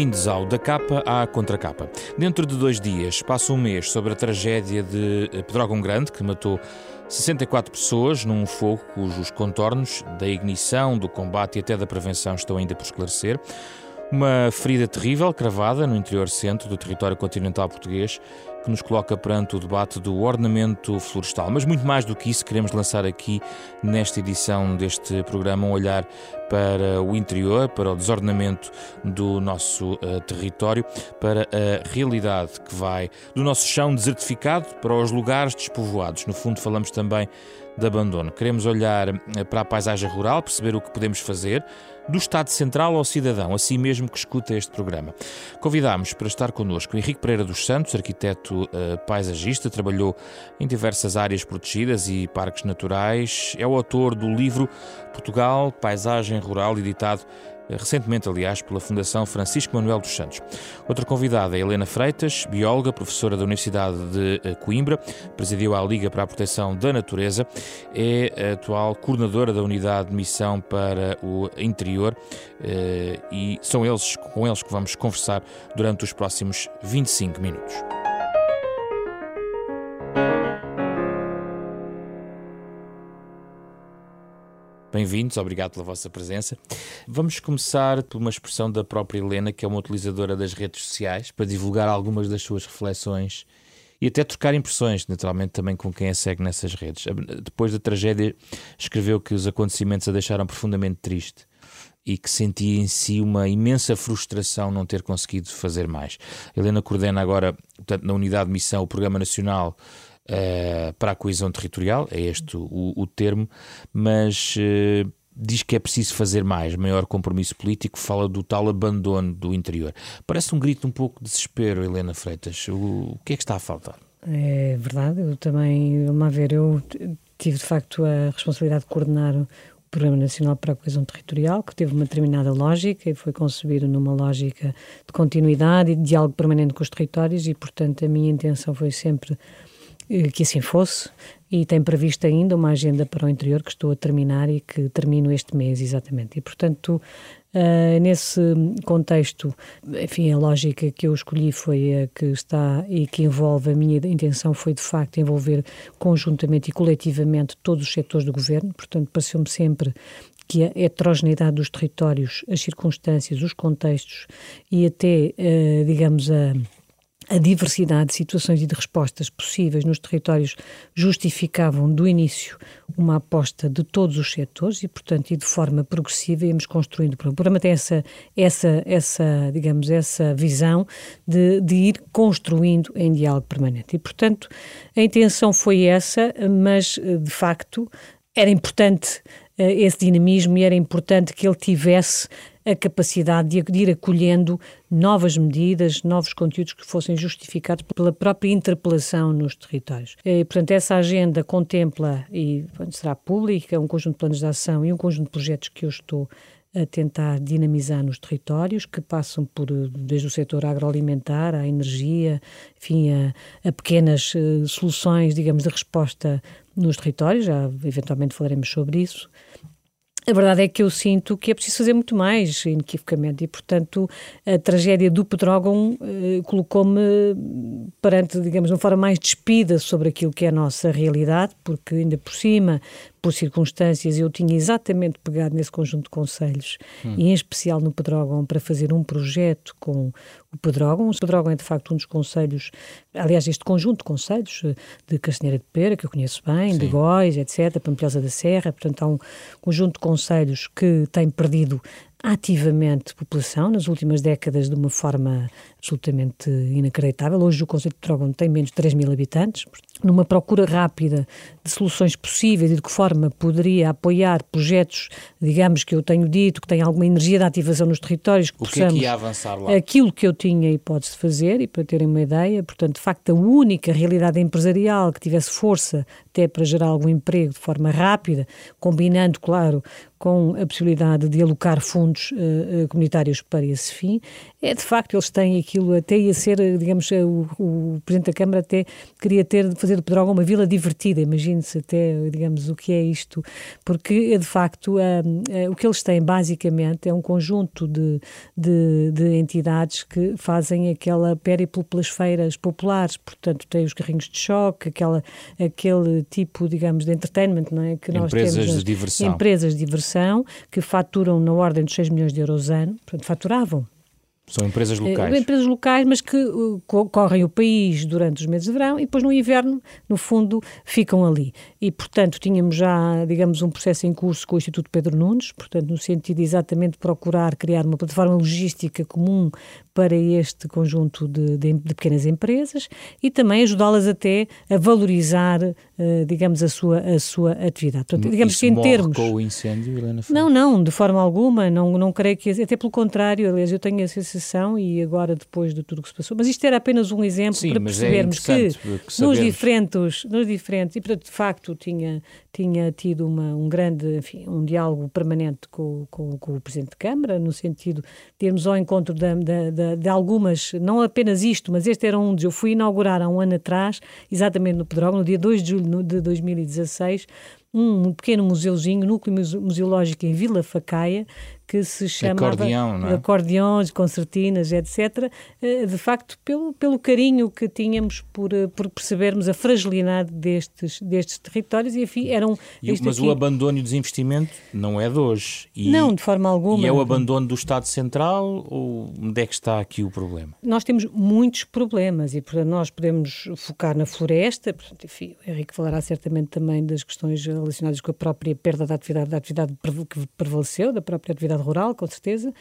Bem-vindos ao Da Capa à Contracapa. Dentro de dois dias passa um mês sobre a tragédia de Pedrógão Grande, que matou 64 pessoas num fogo cujos contornos da ignição, do combate e até da prevenção estão ainda por esclarecer. Uma ferida terrível, cravada no interior centro do território continental português, que nos coloca perante o debate do ornamento florestal. Mas muito mais do que isso, queremos lançar aqui, nesta edição deste programa, um olhar para o interior, para o desordenamento do nosso uh, território, para a realidade que vai do nosso chão desertificado para os lugares despovoados. No fundo, falamos também de abandono. Queremos olhar eh, para a paisagem rural, perceber o que podemos fazer do Estado Central ao cidadão, assim mesmo que escuta este programa. Convidámos para estar connosco Henrique Pereira dos Santos, arquiteto uh, paisagista, trabalhou em diversas áreas protegidas e parques naturais, é o autor do livro Portugal, Paisagem Rural, editado recentemente, aliás, pela Fundação Francisco Manuel dos Santos. Outra convidada é Helena Freitas, bióloga, professora da Universidade de eh, Coimbra, presidiu a Liga para a Proteção da Natureza, é atual coordenadora da Unidade de Missão para o Interior eh, e são eles, com eles que vamos conversar durante os próximos 25 minutos. Bem-vindos, obrigado pela vossa presença. Vamos começar por uma expressão da própria Helena, que é uma utilizadora das redes sociais, para divulgar algumas das suas reflexões e até trocar impressões, naturalmente, também com quem a segue nessas redes. Depois da tragédia, escreveu que os acontecimentos a deixaram profundamente triste e que sentia em si uma imensa frustração não ter conseguido fazer mais. Helena coordena agora, portanto, na unidade de missão, o Programa Nacional uh, para a coesão territorial, é este o, o termo, mas uh, diz que é preciso fazer mais, maior compromisso político, fala do tal abandono do interior. Parece um grito um pouco de desespero, Helena Freitas. O, o que é que está a faltar? É verdade, eu também, vamos ver, eu tive de facto a responsabilidade de coordenar o Programa Nacional para a Coesão Territorial, que teve uma determinada lógica e foi concebido numa lógica de continuidade e de diálogo permanente com os territórios e, portanto, a minha intenção foi sempre que assim fosse e tem previsto ainda uma agenda para o interior que estou a terminar e que termino este mês exatamente. E portanto, uh, nesse contexto, enfim, a lógica que eu escolhi foi a que está e que envolve a minha intenção foi de facto envolver conjuntamente e coletivamente todos os setores do governo. Portanto, pareceu-me sempre que a heterogeneidade dos territórios, as circunstâncias, os contextos e até, uh, digamos, a a diversidade de situações e de respostas possíveis nos territórios justificavam do início uma aposta de todos os setores e, portanto, e de forma progressiva íamos construindo. O programa tem essa, essa, essa digamos, essa visão de, de ir construindo em diálogo permanente. E, portanto, a intenção foi essa, mas, de facto, era importante uh, esse dinamismo e era importante que ele tivesse a capacidade de, ir acolhendo novas medidas, novos conteúdos que fossem justificados pela própria interpelação nos territórios. E, portanto, essa agenda contempla, e será pública, um conjunto de planos de ação e um conjunto de projetos que eu estou a tentar dinamizar nos territórios, que passam por desde o setor agroalimentar à energia, enfim, a, a pequenas uh, soluções, digamos, de resposta nos territórios, já eventualmente falaremos sobre isso, a verdade é que eu sinto que é preciso fazer muito mais, inequivocamente, e portanto a tragédia do Pedrógão eh, colocou-me perante, digamos, de uma forma mais despida sobre aquilo que é a nossa realidade, porque ainda por cima por circunstâncias, eu tinha exatamente pegado nesse conjunto de conselhos, hum. e em especial no Pedrógão, para fazer um projeto com o Pedrógão. O Pedrógão é, de facto, um dos conselhos, aliás, este conjunto de conselhos eh, de Castanheira de Pera, que eu conheço bem, Sim. de Góis, etc., Pampilhosa da Serra, portanto, há um conjunto de conselhos que tem perdido ativamente população nas últimas décadas de uma forma absolutamente inacreditável. Hoje o Conselho de Trógono tem menos de 3 mil habitantes. Numa procura rápida de soluções possíveis e de que forma poderia apoiar projetos, digamos que eu tenho dito, que têm alguma energia de ativação nos territórios, que o que é que ia avançar lá? Aquilo que eu tinha hipótese de fazer, e para terem uma ideia, portanto, de facto, a única realidade empresarial que tivesse força até para gerar algum emprego de forma rápida, combinando, claro, com a possibilidade de alocar fundos uh, comunitários para esse fim. É de facto, eles têm aquilo, até ia ser, digamos, o, o Presidente da Câmara até queria ter, fazer de Pedrógão uma vila divertida, imagine-se até, digamos, o que é isto, porque de facto o que eles têm basicamente é um conjunto de, de, de entidades que fazem aquela périplo pelas feiras populares, portanto tem os carrinhos de choque, aquela, aquele tipo, digamos, de entertainment, não é? Que nós empresas temos, de diversão. Empresas de diversão que faturam na ordem de 6 milhões de euros ano, portanto, faturavam são empresas eh, locais. empresas locais, mas que uh, correm o país durante os meses de verão e depois no inverno, no fundo, ficam ali. E, portanto, tínhamos já, digamos, um processo em curso com o Instituto Pedro Nunes, portanto, no sentido exatamente de procurar criar uma plataforma logística comum para este conjunto de, de, de pequenas empresas e também ajudá-las até a valorizar, uh, digamos, a sua, a sua atividade. Portanto, digamos Isso que em termos. com o incêndio, Helena Não, não, de forma alguma, não, não creio que. Até pelo contrário, aliás, eu tenho a sensação e agora depois de tudo o que se passou, mas isto era apenas um exemplo Sim, para é percebermos é que nos diferentes, nos diferentes, e portanto, de facto, tinha, tinha tido uma, um grande, enfim, um diálogo permanente com, com, com o Presidente de Câmara, no sentido de irmos ao encontro da, da, da, de algumas, não apenas isto, mas este era um dos. Eu fui inaugurar há um ano atrás, exatamente no Pedrógão, no dia 2 de julho de 2016, um pequeno museuzinho, núcleo museológico em Vila Facaia, que se chama Acordeão, não é? Acordeões, concertinas, etc. Eh, de facto, pelo, pelo carinho que tínhamos por, eh, por percebermos a fragilidade destes, destes territórios e, enfim, eram... E, mas aqui... o abandono e o desinvestimento não é de hoje. E, não, de forma alguma. E é o abandono do Estado Central ou onde é que está aqui o problema? Nós temos muitos problemas e, portanto, nós podemos focar na floresta, portanto, enfim, o Henrique falará certamente também das questões relacionadas com a própria perda da atividade, da atividade que prevaleceu, da própria atividade rural, com certeza,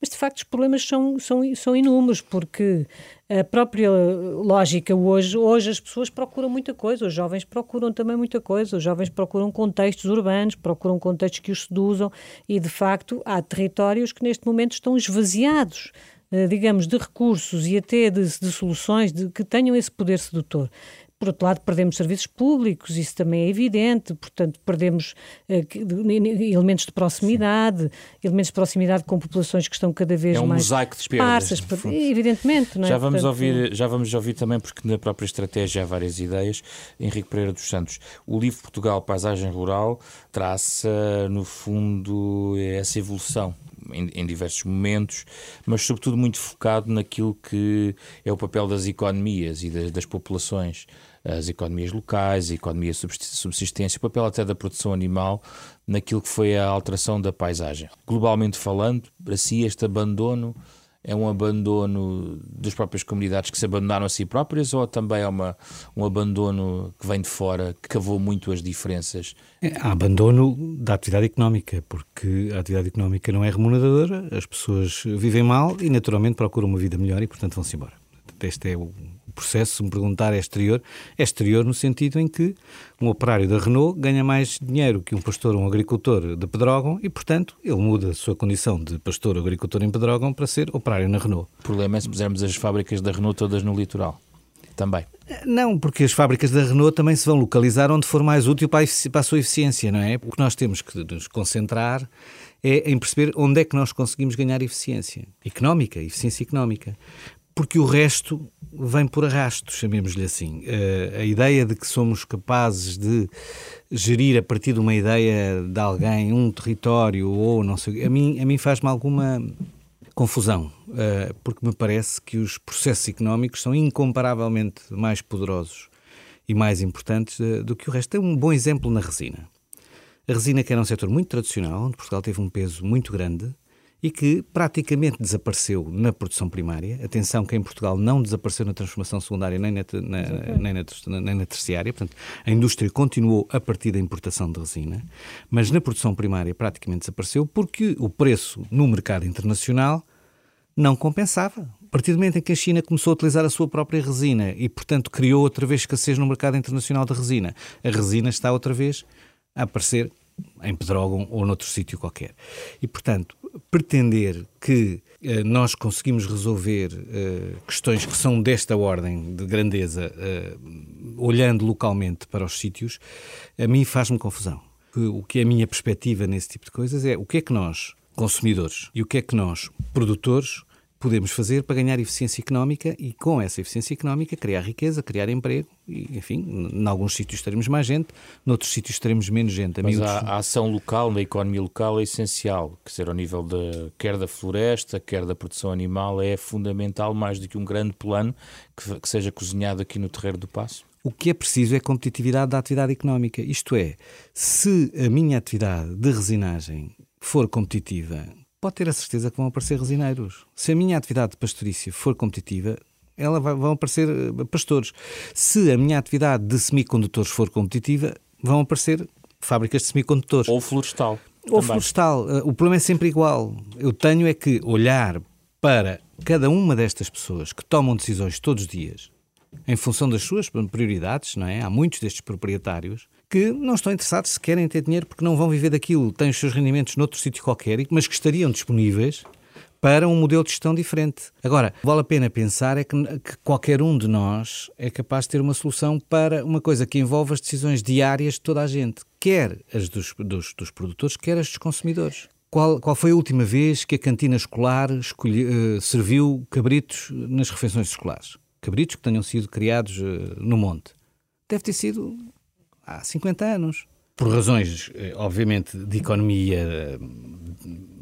mas de facto os problemas são, são, são inúmeros, porque a própria lógica hoje, hoje as pessoas procuram muita coisa, os jovens procuram também muita coisa, os jovens procuram contextos urbanos, procuram contextos que os seduzam e de facto há territórios que neste momento estão esvaziados eh, digamos, de recursos e até de, de soluções de, que tenham esse poder sedutor. Por outro lado, perdemos serviços públicos, isso também é evidente, portanto, perdemos uh, elementos de proximidade, elementos de proximidade com populações que estão cada vez é um mais mosaico de esparsas, evidentemente. Não é? já, vamos portanto, ouvir, já vamos ouvir também, porque na própria estratégia há várias ideias, Henrique Pereira dos Santos. O livro Portugal, Paisagem Rural, traça, no fundo, essa evolução em, em, diversos momentos, mas sobretudo muito focado naquilo que é o papel das economias e das, das populações as economias locais, a economia de subsistência, o papel até da produção animal naquilo que foi a alteração da paisagem. Globalmente falando, para si este abandono é um abandono das próprias comunidades que se abandonaram a si próprias ou também é uma, um abandono que vem de fora, que cavou muito as diferenças? É, há abandono da atividade económica, porque a atividade económica não é remuneradora, as pessoas vivem mal e naturalmente procuram uma vida melhor e, portanto, vão-se embora. Este é o processo, se me perguntar, é exterior. É exterior no sentido em que um operário da Renault ganha mais dinheiro que um pastor ou um agricultor de Pedrógão e, portanto, ele muda a sua condição de pastor ou agricultor em Pedrógão para ser operário na Renault. O problema é se pusermos as fábricas da Renault todas no litoral. Também. Não, porque as fábricas da Renault também se vão localizar onde for mais útil para a, sua eficiência, não é? O que nós temos que nos concentrar é em perceber onde é que nós conseguimos ganhar eficiência económica, eficiência económica porque o resto vem por arrasto, chamemos-lhe assim. Uh, a ideia de que somos capazes de gerir a partir de uma ideia de alguém um território ou não sei, a mim, a mim faz-me alguma confusão, uh, porque me parece que os processos económicos são incomparavelmente mais poderosos e mais importantes uh, do que o resto. Tem um bom exemplo na resina. A resina, que era um setor muito tradicional, onde Portugal teve um peso muito grande, e que praticamente desapareceu na produção primária. Atenção que em Portugal não desapareceu na transformação secundária nem na, na, nem na, nem na terciária, portanto, a indústria continuou a partir da importação de resina, mas na produção primária praticamente desapareceu porque o preço no mercado internacional não compensava. A partir do momento em que a China começou a utilizar a sua própria resina e, portanto, criou outra vez escassez no mercado internacional da resina, a resina está outra vez a aparecer em Pedrógão ou noutro sítio qualquer. E, portanto, pretender que uh, nós conseguimos resolver uh, questões que são desta ordem de grandeza, uh, olhando localmente para os sítios, a mim faz-me confusão. o que é a minha perspectiva nesse tipo de coisas é o que é que nós, consumidores, e o que é que nós, produtores, podemos fazer para ganhar eficiência económica e, com essa eficiência económica, criar riqueza, criar emprego e, enfim, em alguns sítios teremos mais gente, noutros sítios teremos menos gente. Mas a, a, ação local, na economia local, é essencial, que ser ao nível de, quer da floresta, quer da produção animal, é fundamental, mais do que um grande plano que, que seja cozinhado aqui no Terreiro do Passo. O que é preciso é competitividade da atividade económica. Isto é, se a minha atividade de resinagem for competitiva, pode ter a certeza que vão aparecer resineiros. Se a minha atividade de pastorícia for competitiva, ela vai, vão aparecer eh, pastores. Se a minha atividade de semicondutores for competitiva, vão aparecer fábricas de semicondutores. Ou florestal. Ou também. florestal. Eh, o problema é sempre igual. Eu tenho é que olhar para cada uma destas pessoas que tomam decisões todos os dias em função das suas prioridades, não é? Há muitos destes proprietários que não estão interessados se querem ter dinheiro porque não vão viver daquilo, têm os seus rendimentos noutro sítio qualquer, mas que estariam disponíveis para um modelo de gestão diferente. Agora, vale a pena pensar é que, que, qualquer um de nós é capaz de ter uma solução para uma coisa que envolve as decisões diárias de toda a gente, quer as dos, dos, dos produtores, quer as dos consumidores. Qual, qual, foi a última vez que a cantina escolar uh, serviu cabritos nas refeições escolares? Cabritos que tenham sido criados uh, no monte. Deve ter sido há 50 anos. Por razões, eh, obviamente, de economia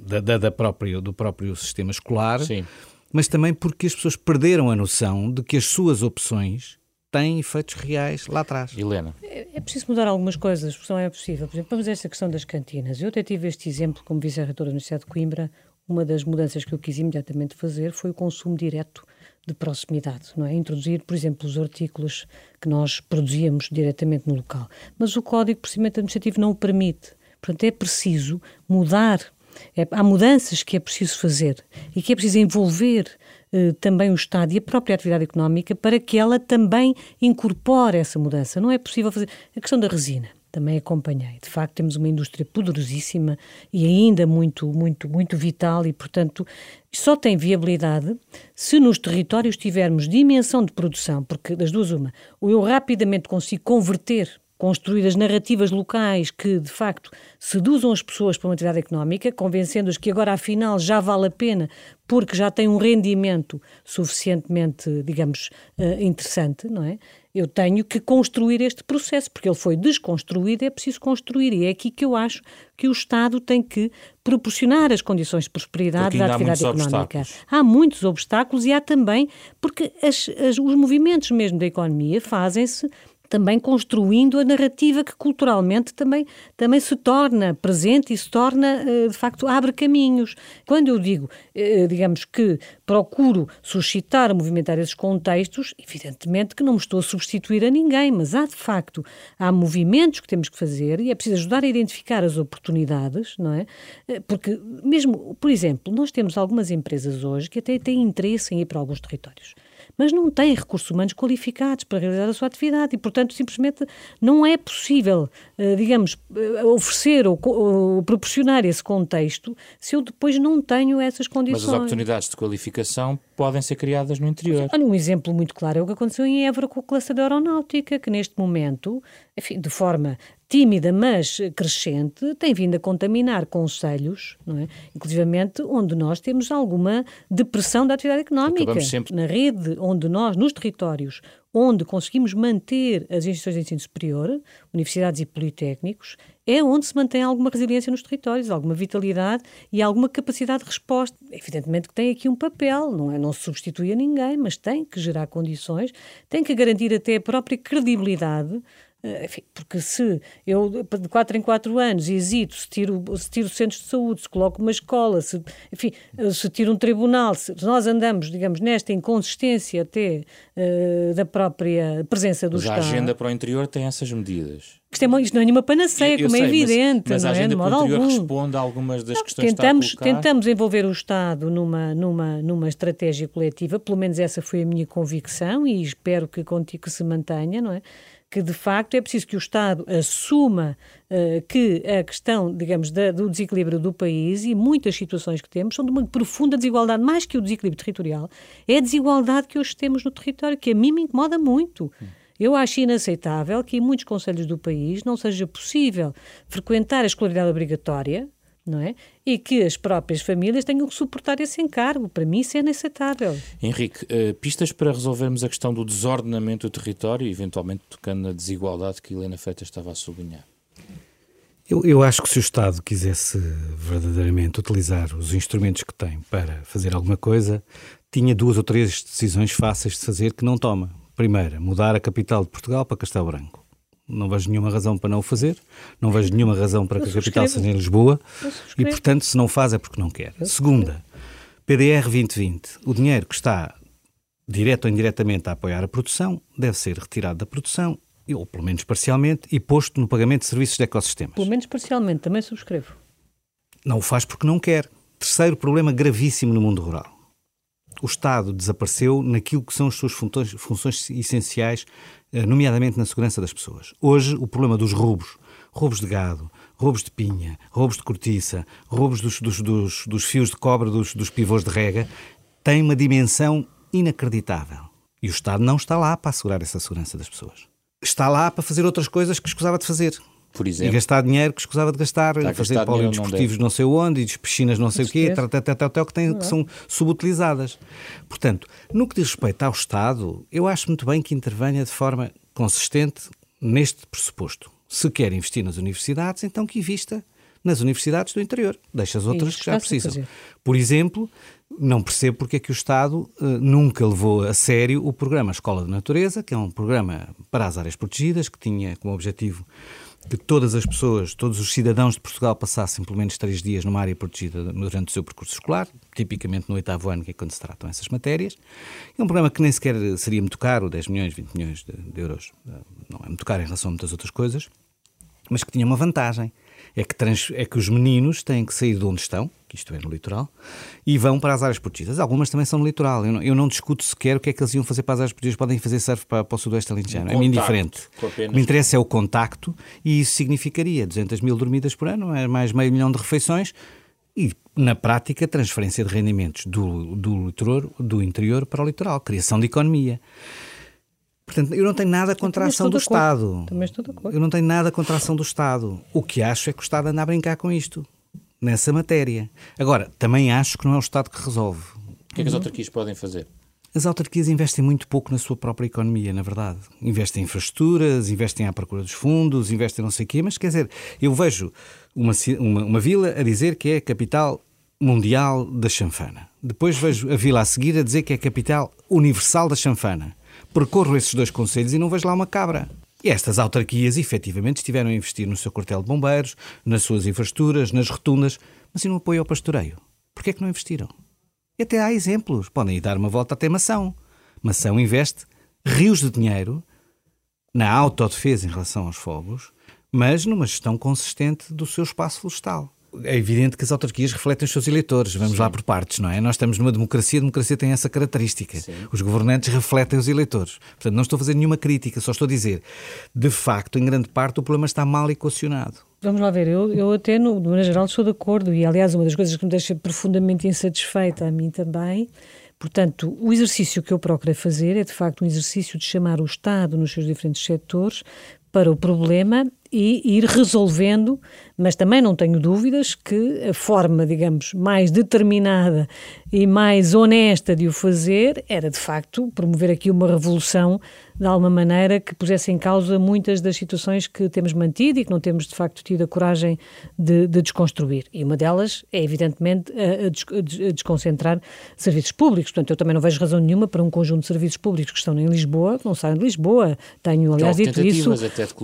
da, da, da próprio, do próprio sistema escolar, Sim. mas também porque as pessoas perderam a noção de que as suas opções têm efeitos reais lá atrás. Helena. É, é preciso mudar algumas coisas, porque não é possível. Por exemplo, vamos a esta questão das cantinas. Eu até tive este exemplo como vice-reitor da Universidade de Coimbra. Uma das mudanças que eu quis imediatamente fazer foi o consumo direto de proximidade, não é? Introduzir, por exemplo, os artigos que nós produzíamos diretamente no local. Mas o Código de Procedimento Administrativo não o permite. Portanto, é preciso mudar. É, há mudanças que é preciso fazer e que é preciso envolver eh, também o Estado e a própria atividade económica para que ela também incorpore essa mudança. Não é possível fazer. A questão da resina também acompanhei. De facto, temos uma indústria poderosíssima e ainda muito, muito, muito vital e, portanto, só tem viabilidade se nos territórios tivermos dimensão de produção, porque das duas uma, ou eu rapidamente consigo converter construir as narrativas locais que, de facto, seduzam as pessoas para uma atividade económica, convencendo-as que agora, afinal, já vale a pena porque já tem um rendimento suficientemente, digamos, uh, interessante, não é? Eu tenho que construir este processo, porque ele foi desconstruído, é preciso construir. E é aqui que eu acho que o Estado tem que proporcionar as condições de prosperidade da atividade económica. Obstáculos. Há muitos obstáculos e há também, porque as, as, os movimentos mesmo da economia fazem-se também construindo a narrativa que culturalmente também, também se torna presente e se torna, eh, de facto, abre caminhos. Quando eu digo, eh, digamos que procuro suscitar, movimentar esses contextos, evidentemente que não me estou a substituir a ninguém, mas há de facto, há movimentos que temos que fazer e é preciso ajudar a identificar as oportunidades, não é? Eh, porque mesmo, por exemplo, nós temos algumas empresas hoje que até têm interesse em ir para alguns territórios mas não têm recursos humanos qualificados para realizar a sua atividade e, portanto, simplesmente não é possível, eh, digamos, eh, oferecer ou, ou proporcionar esse contexto se eu depois não tenho essas condições. Mas as oportunidades de qualificação podem ser criadas no interior. Olha, um exemplo muito claro é o que aconteceu em Évora com a classe da aeronáutica, que neste momento, enfim, de forma tímida, mas crescente, tem vindo a contaminar conselhos, não é? inclusivamente onde nós temos alguma depressão da atividade económica. Sempre... Na rede onde nós, nos territórios, onde conseguimos manter as instituições de ensino superior, universidades e politécnicos, é onde se mantém alguma resiliência nos territórios, alguma vitalidade e alguma capacidade de resposta. Evidentemente que tem aqui um papel, não é? Não se substitui a ninguém, mas tem que gerar condições, tem que garantir até a própria credibilidade enfim, porque se eu de 4 em 4 anos hesito se tiro, se tiro centros de saúde, se coloco uma escola, se, enfim, eh, se tiro um tribunal, se nós andamos, digamos, nesta inconsistência até uh, da própria presença do mas Estado. A agenda para o interior tem essas medidas. Isto, é, isto não é nenhuma panaceia, eu, como é sei, é evidente. Mas, mas a é? agenda é? para o interior algum. responde a algumas das não, questões tentamos, que está a Tentamos envolver o Estado numa, numa, numa estratégia coletiva, pelo menos essa foi a minha convicção e espero que, que se mantenha, não é? Que de facto é preciso que o Estado assuma uh, que a questão, digamos, da, do desequilíbrio do país e muitas situações que temos são de uma profunda desigualdade, mais que o desequilíbrio territorial, é a desigualdade que hoje temos no território, que a mim me incomoda muito. Eu acho inaceitável que em muitos conselhos do país não seja possível frequentar a escolaridade obrigatória, não é? E que as próprias famílias tenham que suportar esse encargo. Para mim, isso é inaceitável. Henrique, uh, pistas para resolvermos a questão do desordenamento do território, eventualmente tocando na desigualdade que Helena Freitas estava a sublinhar. Eu, eu, acho que se o Estado quisesse verdadeiramente utilizar os instrumentos que tem para fazer alguma coisa, tinha duas ou três decisões fáceis de fazer que não toma. Primeira, mudar a capital de Portugal para Castelo Branco. Não vejo nenhuma razão para não o fazer, não vejo nenhuma razão para que a capital seja em Lisboa e, portanto, se não faz é porque não quer. Segunda, PDR 2020. O dinheiro que está direto ou indiretamente a apoiar a produção deve ser retirado da produção ou pelo menos parcialmente, e posto no pagamento de serviços de ecossistemas. Pelo menos parcialmente, também subscrevo. Não o faz porque não quer. Terceiro problema gravíssimo no mundo rural. O Estado desapareceu naquilo que são as suas funções, funções essenciais, eh, nomeadamente na segurança das pessoas. Hoje, o problema dos roubos, roubos de gado, roubos de pinha, roubos de cortiça, roubos dos, dos, dos, dos fios de cobre dos, dos pivôs de rega, tem uma dimensão inacreditável. E o Estado não está lá para assegurar essa segurança das pessoas está lá para fazer outras coisas que escusava de fazer. Por exemplo. E gastar dinheiro que escusava de gastar, está fazer polidesportivos não, não, sei onde, e piscinas não sei o quê, até que, têm, que são subutilizadas. Portanto, no que diz respeito ao Estado, eu acho muito bem que intervenha de forma consistente neste pressuposto. Se quer investir nas universidades, então que invista nas universidades do interior. Deixa as outras que já precisam. Por exemplo, não percebo porque é que o Estado uh, nunca levou a sério o programa Escola de Natureza, que é um programa para as áreas protegidas, que tinha como objetivo que todas as pessoas, todos os cidadãos de Portugal passassem pelo menos três dias numa área protegida durante o seu percurso escolar, tipicamente no oitavo ano, que é quando se tratam essas matérias. É um programa que nem sequer seria muito caro, 10 milhões, 20 milhões de, de euros. Eh, não é muito caro em relação a muitas outras coisas, mas que tinha uma vantagem é que, trans, é que os meninos têm que sair de onde estão, que isto é no litoral, e vão para as áreas protegidas. Algumas também são no litoral. Eu não, eu não discuto sequer o que é que eles iam fazer para as áreas protegidas. Podem fazer surf para, para o sudoeste alentejano. Um é indiferente. O que me interessa é o contacto e isso significaria 200 mil dormidas por ano, é mais meio milhão de refeições e, na prática, transferência de rendimentos do, do, litoral, do interior para o litoral, criação de economia. Portanto, eu não tenho nada contra a ação do Estado. Também estou de acordo. Eu não tenho nada contra a ação do Estado. O que acho é que o Estado anda a brincar com isto, nessa matéria. Agora, também acho que não é o Estado que resolve. O que é que as autarquias podem fazer? As autarquias investem muito pouco na sua própria economia, na verdade. Investem em infraestruturas, investem à procura dos fundos, investem não sei o quê, mas quer dizer, eu vejo uma, uma, uma vila a dizer que é a capital mundial da chanfana. Depois vejo a vila a seguir a dizer que é a capital universal da chanfana percorro esses dois conselhos e não vejo lá uma cabra. E estas autarquias efetivamente estiveram a investir no seu quartel de bombeiros, nas suas infraestruturas, nas rotundas, mas e no apoio ao pastoreio? Porquê é que não investiram? E até há exemplos. Podem ir dar uma volta até Mação. Mação investe rios de dinheiro na autodefesa em relação aos fogos, mas numa gestão consistente do seu espaço florestal é evidente que as autarquias refletem os seus eleitores. Vamos Sim. lá por partes, não é? Nós estamos numa democracia, a democracia tem essa característica. Sim. Os governantes refletem os eleitores. Portanto, não estou a fazer nenhuma crítica, só estou a dizer, de facto, em grande parte, o problema está mal equacionado. Vamos lá ver, eu, eu até, no, no geral, estou de acordo, e aliás, uma das coisas que me deixa profundamente insatisfeita, a mim também, Portanto, o exercício que eu procurei fazer é, de facto, um exercício de chamar o Estado nos seus diferentes setores para o problema e ir resolvendo, mas também não tenho dúvidas que a forma, digamos, mais determinada e mais honesta de o fazer era, de facto, promover aqui uma revolução de alguma maneira que pusesse em causa muitas das situações que temos mantido e que não temos, de facto, tido a coragem de, de desconstruir. E uma delas é, evidentemente, a, a, desconcentrar serviços públicos. Portanto, eu também não vejo razão nenhuma para um conjunto de serviços públicos que estão em Lisboa, que não saem de Lisboa. Tenho, aliás, dito isso.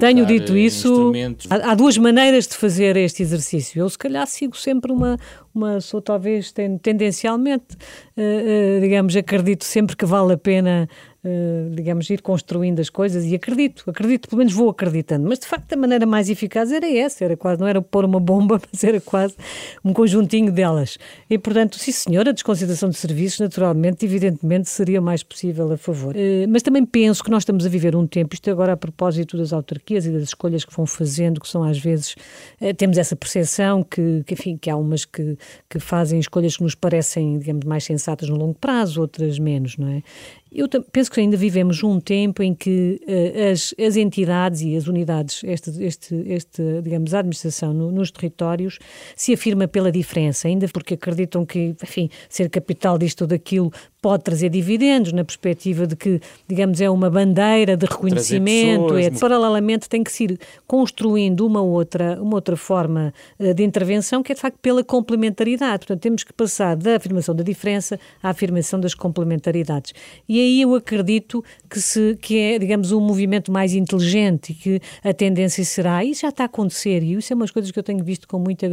Tenho dito isso. Há, há duas maneiras de fazer este exercício. Eu, se calhar, sigo sempre uma, uma sou talvez tendencialmente, uh, uh, digamos, acredito sempre que vale a pena eh, digamos, ir construindo as coisas e acredito, acredito, pelo menos vou acreditando. Mas de facto a maneira mais eficaz era essa, era quase, não era pôr uma bomba, mas era quase um conjuntinho delas. E portanto, sim senhora, a desconsideração de serviços, naturalmente, evidentemente, seria mais possível a favor. Uh, mas também penso que nós estamos a viver um tempo, isto agora a propósito das autarquias e das escolhas que vão fazendo, que são às vezes, uh, temos essa percepção que, que, enfim, que há umas que, que fazem escolhas que nos parecem, digamos, mais sensatas no longo prazo, outras menos, não é? Eu penso que ainda vivemos um tempo em que uh, as, as entidades e as unidades, este, este, este digamos, a administração no, nos territórios, se afirma pela diferença, ainda porque acreditam que, enfim, ser capital disto ou daquilo pode trazer dividendos, na perspectiva de que, digamos, é uma bandeira de reconhecimento, é, paralelamente tem que se ir construindo uma outra, uma outra forma uh, de intervenção que é, de facto, pela complementaridade. Portanto, temos que passar da afirmação da diferença à afirmação das complementaridades. E aí eu acredito que, se, que é, digamos, um movimento mais inteligente e que a tendência será, e já está a acontecer, e isso é umas coisas que eu tenho visto com muita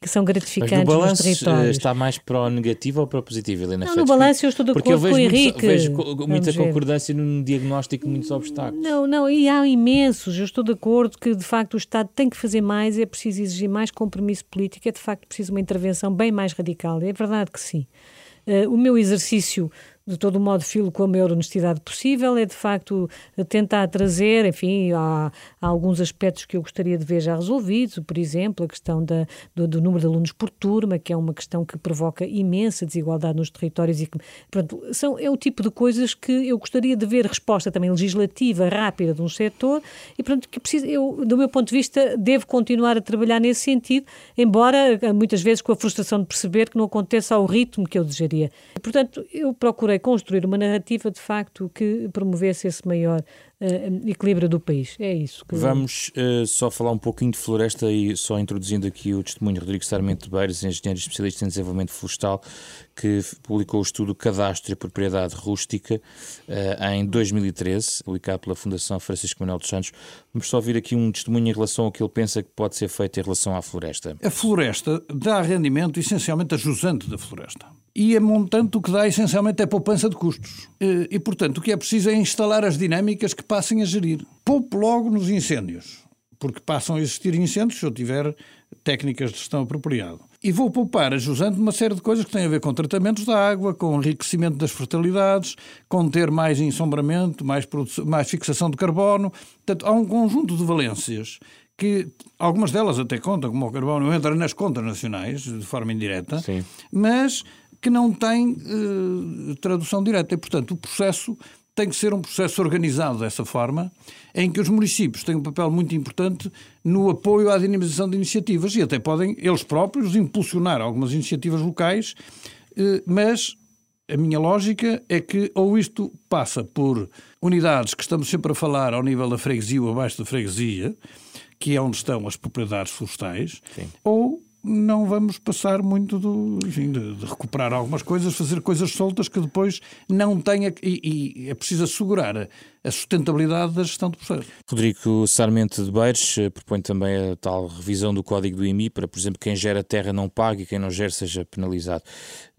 que são gratificantes Mas no balanço, nos territórios. está mais para o negativo ou para o positivo, Helena Não, no balanço eu estou de acordo com o Henrique. vejo muita concordância no diagnóstico de muitos obstáculos. Não, não, e há imensos. Eu estou de acordo que, de facto, o Estado tem que fazer mais, é preciso exigir mais compromisso político, é de facto preciso uma intervenção bem mais radical. É verdade que sim. Uh, o meu exercício de todo o modo filo com a maior honestidade possível, é de facto tentar trazer, enfim, há, há alguns aspectos que eu gostaria de ver já resolvidos, por exemplo, a questão da, do, do, número de alunos por turma, que é uma questão que provoca imensa desigualdade nos territórios e que, pronto, são, é o tipo de coisas que eu gostaria de ver resposta também legislativa rápida de um setor e, pronto, que precisa, eu, do meu ponto de vista, devo continuar a trabalhar nesse sentido, embora muitas vezes com a frustração de perceber que não aconteça ao ritmo que eu desejaria. Portanto, eu procurei construir uma narrativa de facto que promovesse esse maior uh, equilíbrio do país. É isso. Que... Vamos uh, só falar um pouquinho de floresta e só introduzindo aqui o testemunho de Rodrigo Sarmento de Beiras, engenheiro especialista em desenvolvimento florestal, que publicou o estudo Cadastro e Propriedade Rústica uh, em 2013, publicado pela Fundação Francisco Manuel dos Santos. Vamos só ouvir aqui um testemunho em relação ao que ele pensa que pode ser feito em relação à floresta. A floresta dá rendimento essencialmente a jusante da floresta e a montante o que dá essencialmente é poupança de custos. E, e, portanto, o que é preciso é instalar as dinâmicas que passem a gerir. Poupo logo nos incêndios, porque passam a existir incêndios se eu tiver técnicas de gestão apropriado. E vou poupar a jusante uma série de coisas que têm a ver com tratamentos da água, com enriquecimento das fertilidades, com ter mais ensombramento, mais, mais fixação de carbono. Portanto, há um conjunto de valências que algumas delas até contam, como o carbono, entra nas contas nacionais, de forma indireta, Sim. mas que não tem uh, tradução direta. E, portanto, o processo tem que ser um processo organizado dessa forma, em que os municípios têm um papel muito importante no apoio à dinamização de iniciativas e até podem eles próprios impulsionar algumas iniciativas locais, uh, mas a minha lógica é que ou isto passa por unidades que estamos sempre a falar ao nível da freguesia ou abaixo da freguesia, que é onde estão as propriedades florestais, Sim. ou não vamos passar muito do, enfim, de, de, recuperar algumas coisas, fazer coisas soltas que depois não tenha. E, e é preciso assegurar a, sustentabilidade da gestão do processo. Frederico Sarmento de Beires eh, propõe também a tal revisão do código do IMI para, por exemplo, quem gera terra não pague e quem não gera seja penalizado.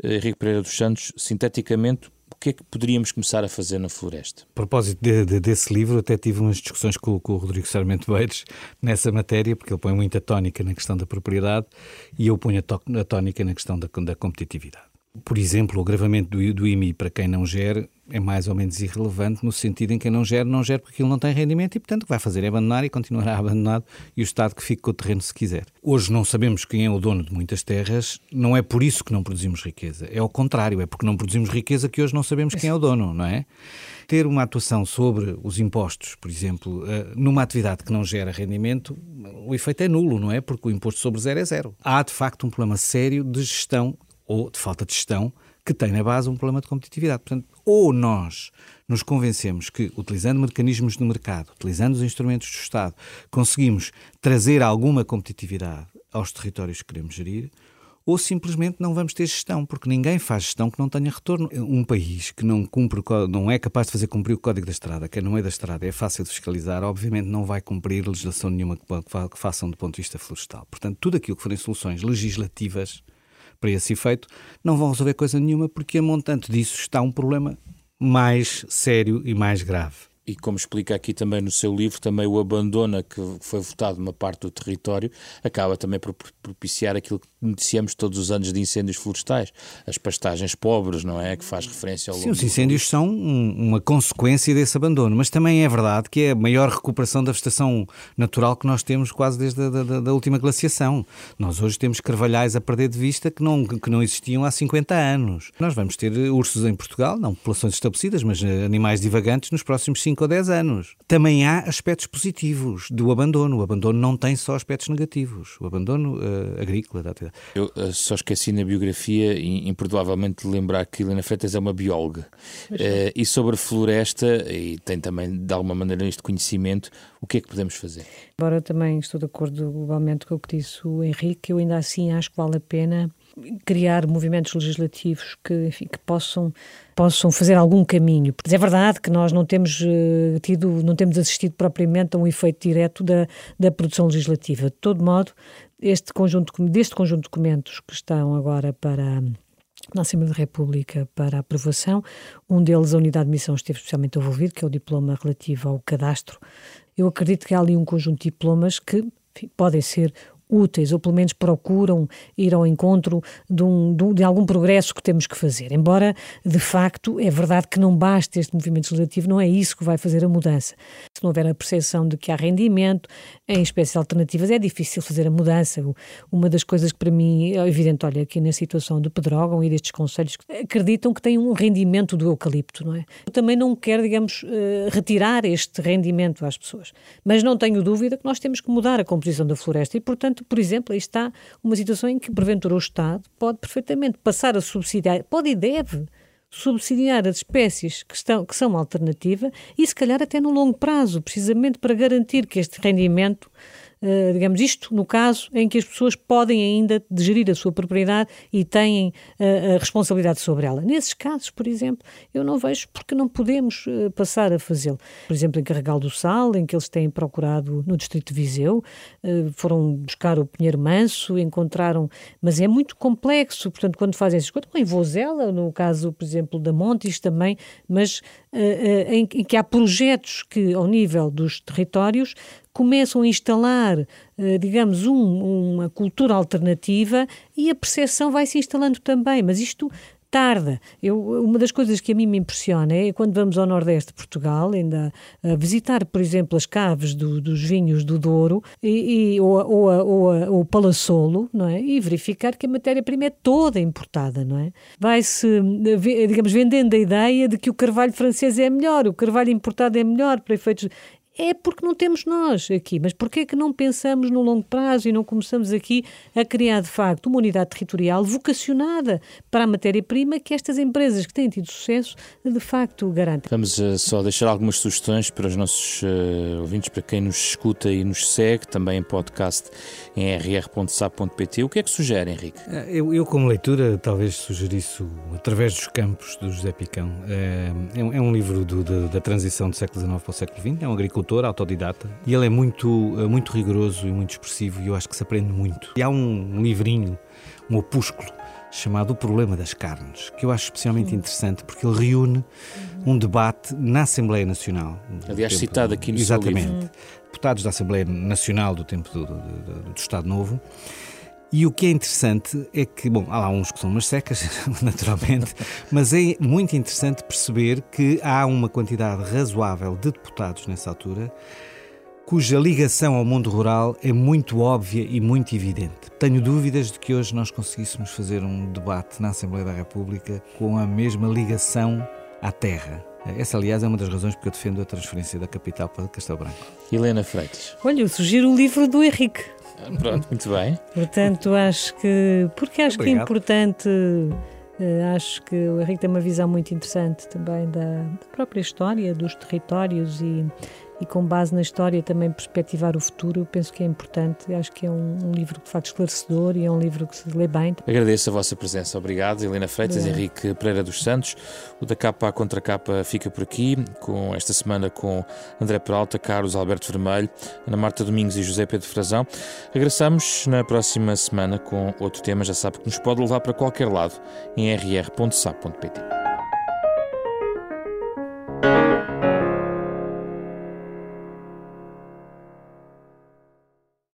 Eh, Henrique Pereira dos Santos, sinteticamente, que é que poderíamos começar a fazer na floresta? A propósito de, de, desse livro, até tive umas discussões com, com o Rodrigo Sarmento Beires nessa matéria, porque ele põe muita tónica na questão da propriedade e eu ponho a, a tónica na questão da, da competitividade. Por exemplo, o agravamento do, do IMI para quem não gera é mais ou menos irrelevante no sentido em que quem não gera, não gera porque aquilo não tem rendimento e, portanto, o que vai fazer é abandonar e continuará abandonado e o Estado que fique com o terreno se quiser. Hoje não sabemos quem é o dono de muitas terras, não é por isso que não produzimos riqueza, é ao contrário, é porque não produzimos riqueza que hoje não sabemos quem é o dono, não é? Ter uma atuação sobre os impostos, por exemplo, eh, numa atividade que não gera rendimento, o efeito é nulo, não é? Porque o imposto sobre zero é zero. Há, de facto, um problema sério de gestão ou de falta de gestão que tem na base um problema de competitividade. Portanto, ou nós nos convencemos que, utilizando mecanismos de mercado, utilizando os instrumentos do Estado, conseguimos trazer alguma competitividade aos territórios que queremos gerir, ou simplesmente não vamos ter gestão, porque ninguém faz gestão que não tenha retorno. Um país que não cumpre, não é capaz de fazer cumprir o Código da Estrada, que é no meio da estrada é fácil de fiscalizar, obviamente não vai cumprir legislação nenhuma que façam do ponto de vista florestal. Portanto, tudo aquilo que forem soluções legislativas para esse efeito, não vão resolver coisa nenhuma porque a montante disso está um problema mais sério e mais grave. E como explica aqui também no seu livro, também o abandona que foi votado uma parte do território, acaba também por propiciar aquilo que noticiamos todos os anos de incêndios florestais, as pastagens pobres, não é? Que faz referência ao Sim, os incêndios são uma consequência desse abandono, mas também é verdade que é a maior recuperação da vegetação natural que nós temos quase desde a da, da última glaciação. Nós hoje temos carvalhais a perder de vista que não, que não existiam há 50 anos. Nós vamos ter ursos em Portugal, não populações estabelecidas, mas animais divagantes nos próximos 5 ou 10 anos. Também há aspectos positivos do abandono. O abandono não tem só aspectos negativos. O abandono uh, agrícola. Eu uh, só esqueci na biografia, imperdoavelmente, de lembrar que Helena Freitas é uma bióloga. Uh, e sobre floresta, e tem também de alguma maneira este conhecimento, o que é que podemos fazer? Embora também estou de acordo globalmente com o que disse o Henrique, eu ainda assim acho que vale a pena criar movimentos legislativos que, enfim, que possam possam fazer algum caminho. Porque é verdade que nós não temos uh, tido, não temos assistido propriamente a um efeito direto da, da produção legislativa. De todo modo, este conjunto, deste conjunto de documentos que estão agora para na Assembleia da República para aprovação. Um deles, a unidade de missão, esteve especialmente envolvido, que é o diploma relativo ao cadastro. Eu acredito que há ali um conjunto de diplomas que enfim, podem ser úteis, ou pelo menos procuram ir ao encontro de, um, de, algum progresso que temos que fazer. Embora, de facto, é verdade que não basta este movimento legislativo, não é isso que vai fazer a mudança. Se não houver a percepção de que há rendimento, em espécies alternativas, é difícil fazer a mudança. Uma das coisas que para mim é evidente, olha, aqui na situação do Pedrógão e destes conselhos, acreditam que tem um rendimento do eucalipto, não é? Eu também não quero, digamos, eh, retirar este rendimento às pessoas, mas não tenho dúvida que nós temos que mudar a composição da floresta e, portanto, por exemplo, aí está uma situação em que, porventura, o Estado pode perfeitamente passar a subsidiar, pode e deve subsidiar as espécies que, estão, que são alternativa e, se calhar, até no longo prazo, precisamente para garantir que este rendimento eh, digamos, isto no caso em que as pessoas podem ainda gerir a sua propriedade e têm uh, a responsabilidade sobre ela. Nesses casos, por exemplo, eu não vejo porque não podemos uh, passar a fazê-lo. Por exemplo, em Carregal do Sal, em que eles têm procurado no Distrito de Viseu, foram buscar o Pinheiro Manso, encontraram, mas é muito complexo, portanto, quando fazem essas coisas, em Vozela, no caso, por exemplo, da Montes também, mas em, em que há projetos que, ao nível dos territórios, começam a instalar, eh, digamos, um, uma cultura alternativa e a percepção vai se instalando também. Mas isto tarda. Eu, uma das coisas que a mim me impressiona é quando vamos ao Nordeste de Portugal, ainda a visitar, por exemplo, as caves do, dos vinhos do Douro e, e ou, ou, ou, o Palassolo, não é? E verificar que a matéria-prima é toda importada, não é? Vai-se, digamos, vendendo a ideia de que o carvalho francês é melhor, o carvalho importado é melhor para efeitos é porque não temos nós aqui. Mas porquê é que não pensamos no longo prazo e não começamos aqui a criar, de facto, uma unidade territorial vocacionada para a matéria-prima que estas empresas que têm tido sucesso, de facto, garantem? Vamos uh, só deixar algumas sugestões para os nossos uh, ouvintes, para quem nos escuta e nos segue, também em podcast em rr.sap.pt. O que é que sugere, Henrique? Eh, eu, eu, como leitura, talvez sugerisse Através dos Campos, do José Picão. É, é um livro do, da, da transição do século XIX para o século XX. É um agricultor agricultor, autodidata, e ele é muito, eh, muito rigoroso e muito expressivo, e eu acho que se aprende muito. E há um livrinho, um opúsculo, chamado O Problema das Carnes, que eu acho especialmente interessante porque ele reúne um debate na Assembleia Nacional. Aliás, citado aqui no Exatamente. Seu livro. Deputados da Assembleia Nacional do tempo do, do, do, do Estado Novo. E o que é interessante é que, bom, há lá uns que são umas secas, naturalmente, mas é muito interessante perceber que há uma quantidade razoável de deputados nessa altura cuja ligação ao mundo rural é muito óbvia e muito evidente. Tenho dúvidas de que hoje nós conseguíssemos fazer um debate na Assembleia da República com a mesma ligação à terra. Essa, aliás, é uma das razões porque eu defendo a transferência da capital para Castelo Branco. Helena Freitas. Olha, eu sugiro o livro do Henrique. Pronto, muito bem. Portanto, acho que. Porque acho Obrigado. que é importante. Uh, acho que o Henrique tem uma visão muito interessante também da, da própria história, dos territórios e, e com base na história também perspectivar o futuro, penso que é importante. Acho que é um, um, livro de facto esclarecedor e é um livro que se lê bem. Agradeço a vossa presença. Obrigado, Helena Freitas, Henrique Pereira dos Santos. O da capa à contracapa fica por aqui, com esta semana com André Peralta, Carlos Alberto Vermelho, Ana Marta Domingos e José Pedro Frazão. Regressamos na próxima semana com outro tema. Já sabe que nos pode levar para qualquer lado em rr.sap.pt.